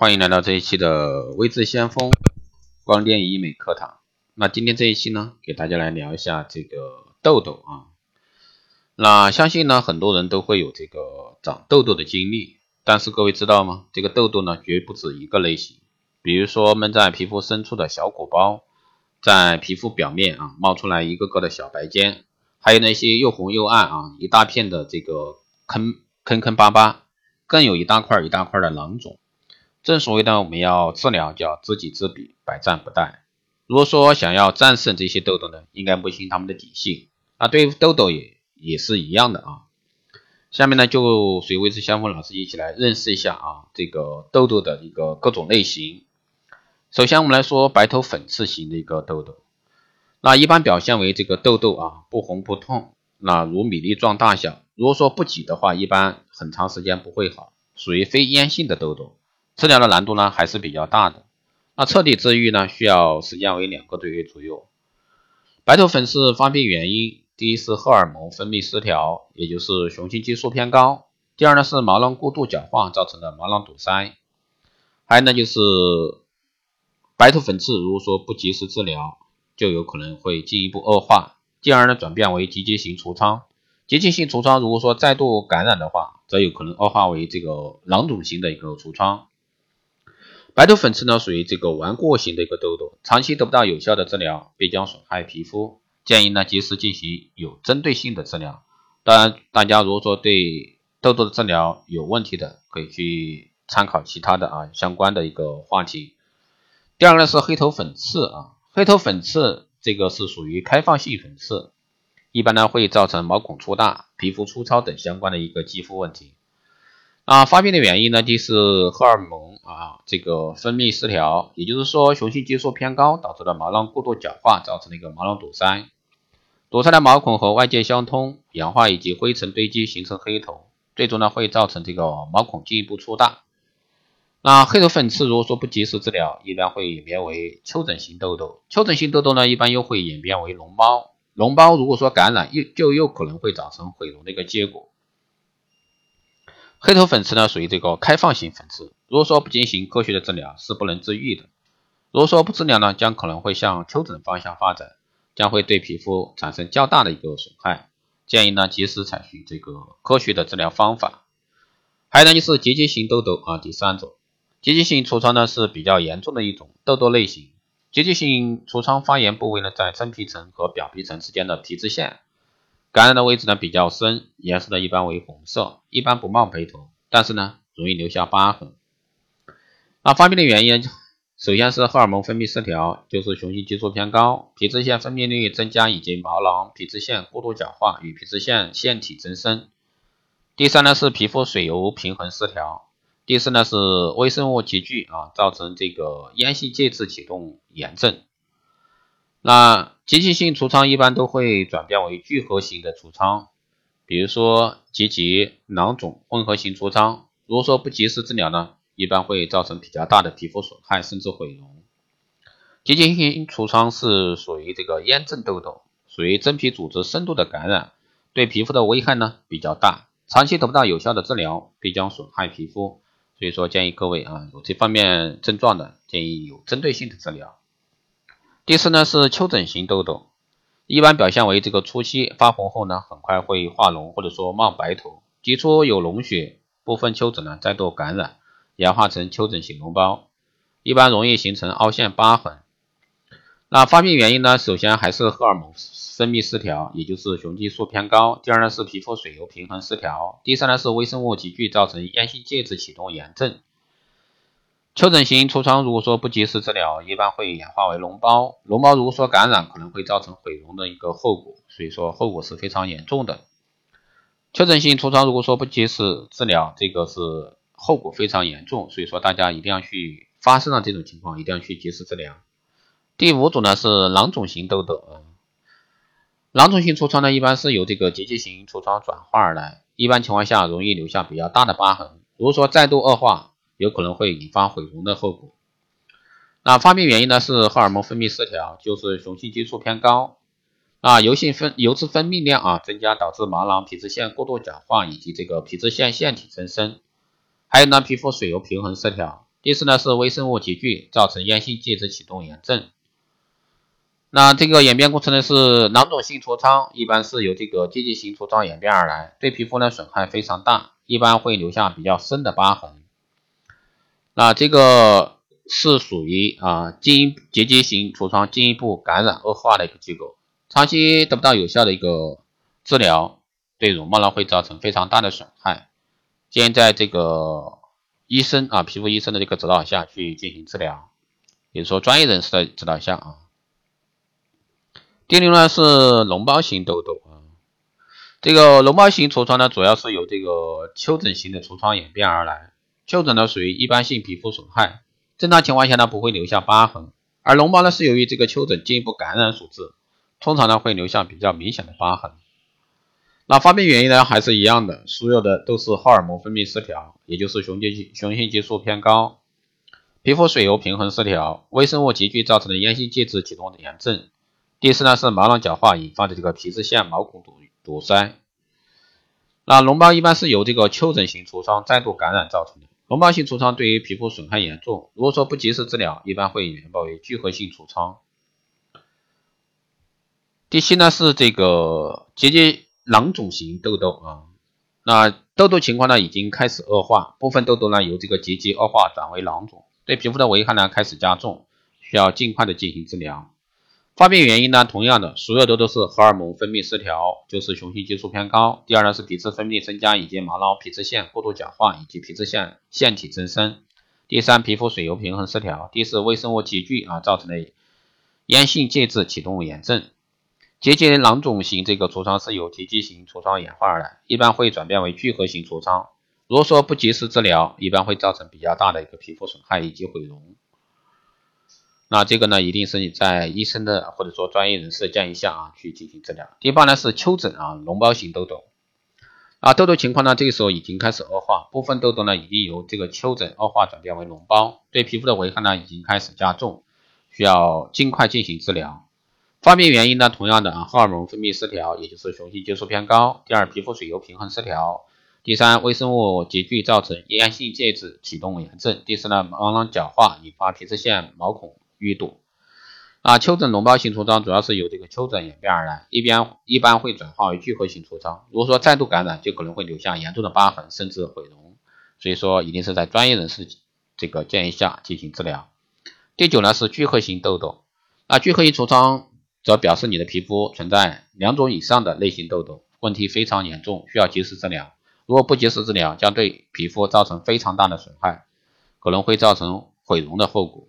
欢迎来到这一期的微智先锋光电医美课堂。那今天这一期呢，给大家来聊一下这个痘痘啊。那相信呢，很多人都会有这个长痘痘的经历，但是各位知道吗？这个痘痘呢，绝不止一个类型。比如说闷在皮肤深处的小鼓包，在皮肤表面啊冒出来一个个的小白尖，还有那些又红又暗啊一大片的这个坑坑坑巴巴，更有一大块一大块的囊肿。正所谓呢，我们要治疗叫知己知彼，百战不殆。如果说想要战胜这些痘痘呢，应该摸清他们的底细。啊，对痘痘也也是一样的啊。下面呢，就随微之相锋老师一起来认识一下啊，这个痘痘的一个各种类型。首先我们来说白头粉刺型的一个痘痘，那一般表现为这个痘痘啊不红不痛，那如米粒状大小。如果说不挤的话，一般很长时间不会好，属于非炎性的痘痘。治疗的难度呢还是比较大的，那彻底治愈呢需要时间为两个多月左右。白头粉刺发病原因，第一是荷尔蒙分泌失调，也就是雄性激素偏高；第二呢是毛囊过度角化造成的毛囊堵塞；还有呢就是白头粉刺，如果说不及时治疗，就有可能会进一步恶化，进而呢转变为结节性痤疮。结节性痤疮如果说再度感染的话，则有可能恶化为这个囊肿型的一个痤疮。白头粉刺呢，属于这个顽固型的一个痘痘，长期得不到有效的治疗，必将损害皮肤。建议呢，及时进行有针对性的治疗。当然，大家如果说对痘痘的治疗有问题的，可以去参考其他的啊相关的一个话题。第二个呢是黑头粉刺啊，黑头粉刺这个是属于开放性粉刺，一般呢会造成毛孔粗大、皮肤粗糙等相关的一个肌肤问题。啊，发病的原因呢，就是荷尔蒙啊，这个分泌失调，也就是说雄性激素偏高导致的毛囊过度角化，造成的一个毛囊堵塞，堵塞的毛孔和外界相通，氧化以及灰尘堆积形成黑头，最终呢会造成这个毛孔进一步粗大。那黑头粉刺如果说不及时治疗，一般会演变为丘疹型痘痘，丘疹型痘痘呢一般又会演变为脓包，脓包如果说感染又就又可能会造成毁容的一个结果。黑头粉刺呢，属于这个开放型粉刺，如果说不进行科学的治疗，是不能治愈的。如果说不治疗呢，将可能会向丘疹方向发展，将会对皮肤产生较大的一个损害。建议呢，及时采取这个科学的治疗方法。还有呢，就是结节型痘痘啊，第三种，结节性痤疮呢是比较严重的一种痘痘类型。结节性痤疮发炎部位呢，在真皮层和表皮层之间的皮脂腺。感染的位置呢比较深，颜色呢一般为红色，一般不冒白头，但是呢容易留下疤痕。那发病的原因，首先是荷尔蒙分泌失调，就是雄性激素偏高，皮脂腺分泌率增加，以及毛囊皮脂腺过度角化与皮脂腺腺体增生。第三呢是皮肤水油平衡失调。第四呢是微生物集聚啊，造成这个咽性介质启动炎症。那急急性痤疮一般都会转变为聚合型的痤疮，比如说结节、囊肿混合型痤疮。如果说不及时治疗呢，一般会造成比较大的皮肤损害，甚至毁容。急急性痤疮是属于这个炎症痘痘，属于真皮组织深度的感染，对皮肤的危害呢比较大，长期得不到有效的治疗，必将损害皮肤。所以说建议各位啊，有这方面症状的，建议有针对性的治疗。第四呢是丘疹型痘痘，一般表现为这个初期发红后呢，很快会化脓或者说冒白头，基出有脓血，部分丘疹呢再度感染，演化成丘疹型脓包，一般容易形成凹陷疤痕。那发病原因呢，首先还是荷尔蒙分泌失调，也就是雄激素偏高；第二呢是皮肤水油平衡失调；第三呢是微生物集聚造成烟性介质启动炎症。丘疹型痤疮如果说不及时治疗，一般会演化为脓包。脓包如果说感染，可能会造成毁容的一个后果，所以说后果是非常严重的。丘疹型痤疮如果说不及时治疗，这个是后果非常严重，所以说大家一定要去发生了这种情况，一定要去及时治疗。第五种呢是囊肿型痘痘啊，囊肿型痤疮呢一般是由这个结节型痤疮转化而来，一般情况下容易留下比较大的疤痕。如果说再度恶化，有可能会引发毁容的后果。那发病原因呢是荷尔蒙分泌失调，就是雄性激素偏高。啊，油性分油脂分泌量啊增加，导致毛囊皮脂腺过度角化以及这个皮脂腺腺体增生。还有呢，皮肤水油平衡失调。第四呢是微生物集聚，造成炎性介质启动炎症。那这个演变过程呢是囊肿性痤疮，一般是由这个结节性痤疮演变而来，对皮肤呢损害非常大，一般会留下比较深的疤痕。那这个是属于啊进结节型痤疮进一步感染恶化的一个结果，长期得不到有效的一个治疗，对容貌呢会造成非常大的损害。建议在这个医生啊皮肤医生的这个指导下去进行治疗，也就说专业人士的指导下啊。第六呢是脓包型痘痘啊，这个脓包型痤疮呢主要是由这个丘疹型的痤疮演变而来。丘疹呢属于一般性皮肤损害，正常情况下呢不会留下疤痕，而脓包呢是由于这个丘疹进一步感染所致，通常呢会留下比较明显的疤痕。那发病原因呢还是一样的，所有的都是荷尔蒙分泌失调，也就是雄激雄性激素偏高，皮肤水油平衡失调，微生物集聚造成的炎性介质启动的炎症。第四呢是毛囊角化引发的这个皮脂腺毛孔堵堵塞。那脓包一般是由这个丘疹型痤疮再度感染造成的。脓包性痤疮对于皮肤损害严重，如果说不及时治疗，一般会演变为聚合性痤疮。第七呢是这个结节囊肿型痘痘啊，那痘痘情况呢已经开始恶化，部分痘痘呢由这个结节恶化转为囊肿，对皮肤的危害呢开始加重，需要尽快的进行治疗。发病原因呢，同样的，所有的都是荷尔蒙分泌失调，就是雄性激素偏高。第二呢是皮质分泌增加，以及毛囊皮脂腺过度角化，以及皮脂腺腺体增生。第三，皮肤水油平衡失调。第四，微生物集聚啊造成的炎性介质启动炎症。结节囊肿型这个痤疮是由结节型痤疮演化而来，一般会转变为聚合型痤疮。如果说不及时治疗，一般会造成比较大的一个皮肤损害以及毁容。那这个呢，一定是你在医生的或者说专业人士的建议下啊去进行治疗。第八呢是丘疹啊，脓包型痘痘啊，痘痘情况呢这个时候已经开始恶化，部分痘痘呢已经由这个丘疹恶化转变为脓包，对皮肤的危害呢已经开始加重，需要尽快进行治疗。发病原因呢，同样的啊，荷尔蒙分泌失调，也就是雄性激素偏高。第二，皮肤水油平衡失调。第三，微生物集聚造成炎性介质启动炎症。第四呢，毛囊角化引发皮脂腺毛孔。淤堵啊，丘疹脓包型痤疮主要是由这个丘疹演变而来，一边一般会转化为聚合型痤疮。如果说再度感染，就可能会留下严重的疤痕，甚至毁容。所以说，一定是在专业人士这个建议下进行治疗。第九呢是聚合型痘痘，那聚合型痤疮则表示你的皮肤存在两种以上的类型痘痘，问题非常严重，需要及时治疗。如果不及时治疗，将对皮肤造成非常大的损害，可能会造成毁容的后果。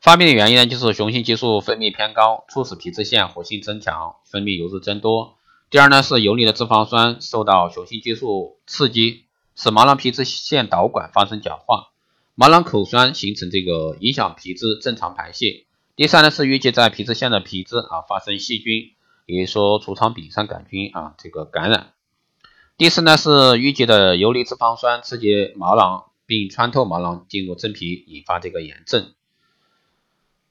发病的原因呢，就是雄性激素分泌偏高，促使皮脂腺活性增强，分泌油脂增多。第二呢，是游离的脂肪酸受到雄性激素刺激，使毛囊皮脂腺导管发生角化，毛囊口酸形成这个影响皮脂正常排泄。第三呢，是淤积在皮脂腺的皮脂啊发生细菌，比如说痤疮丙酸杆菌啊这个感染。第四呢，是淤积的游离脂肪酸刺激毛囊并穿透毛囊进入真皮，引发这个炎症。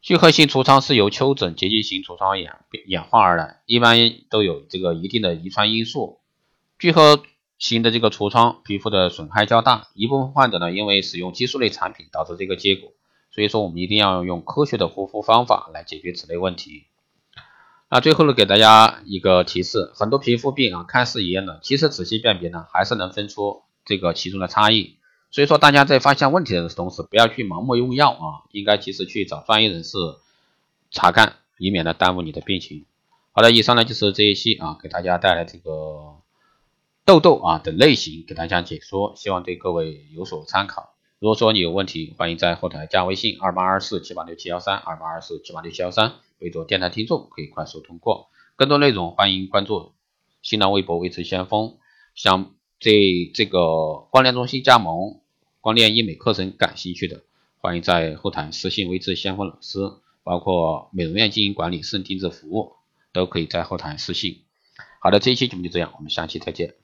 聚合性痤疮是由丘疹结节型痤疮演演化而来，一般都有这个一定的遗传因素。聚合型的这个痤疮皮肤的损害较大，一部分患者呢因为使用激素类产品导致这个结果。所以说我们一定要用科学的护肤方法来解决此类问题。那最后呢给大家一个提示，很多皮肤病啊看似一样的，其实仔细辨别呢还是能分出这个其中的差异。所以说，大家在发现问题的同时，不要去盲目用药啊，应该及时去找专业人士查看，以免呢耽误你的病情。好的，以上呢就是这一期啊，给大家带来这个痘痘啊的类型，给大家解说，希望对各位有所参考。如果说你有问题，欢迎在后台加微信二八二四七八六七幺三二八二四七八六七幺三，备注电台听众，可以快速通过。更多内容欢迎关注新浪微博微知先锋，想。对这个光电中心加盟光电医美课程感兴趣的，欢迎在后台私信微智先锋老师，包括美容院经营管理、私人定制服务，都可以在后台私信。好的，这一期节目就这样，我们下期再见。